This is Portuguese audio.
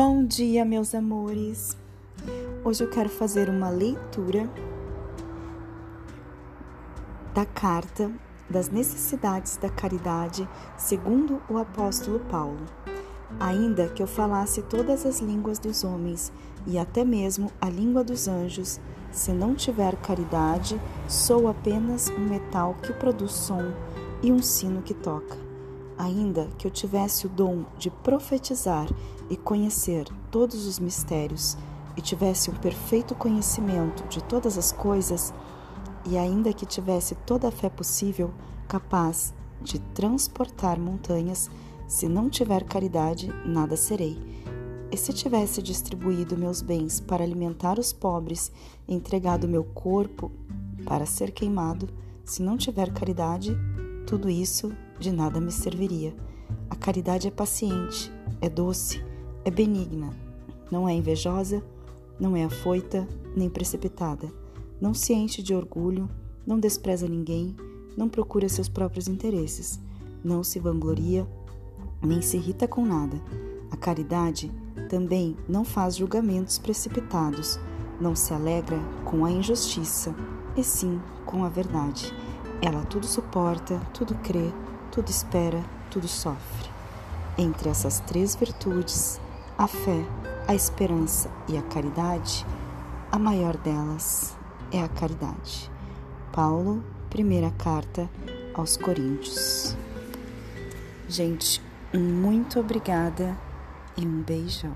Bom dia, meus amores! Hoje eu quero fazer uma leitura da carta das necessidades da caridade segundo o apóstolo Paulo. Ainda que eu falasse todas as línguas dos homens e até mesmo a língua dos anjos, se não tiver caridade, sou apenas um metal que produz som e um sino que toca ainda que eu tivesse o dom de profetizar e conhecer todos os mistérios, e tivesse um perfeito conhecimento de todas as coisas, e ainda que tivesse toda a fé possível, capaz de transportar montanhas, se não tiver caridade, nada serei. E se tivesse distribuído meus bens para alimentar os pobres, entregado meu corpo para ser queimado, se não tiver caridade, tudo isso de nada me serviria. A caridade é paciente, é doce, é benigna, não é invejosa, não é afoita nem precipitada, não se enche de orgulho, não despreza ninguém, não procura seus próprios interesses, não se vangloria, nem se irrita com nada. A caridade também não faz julgamentos precipitados, não se alegra com a injustiça, e sim com a verdade. Ela tudo suporta, tudo crê, tudo espera, tudo sofre. Entre essas três virtudes, a fé, a esperança e a caridade, a maior delas é a caridade. Paulo, primeira carta aos Coríntios. Gente, muito obrigada e um beijão.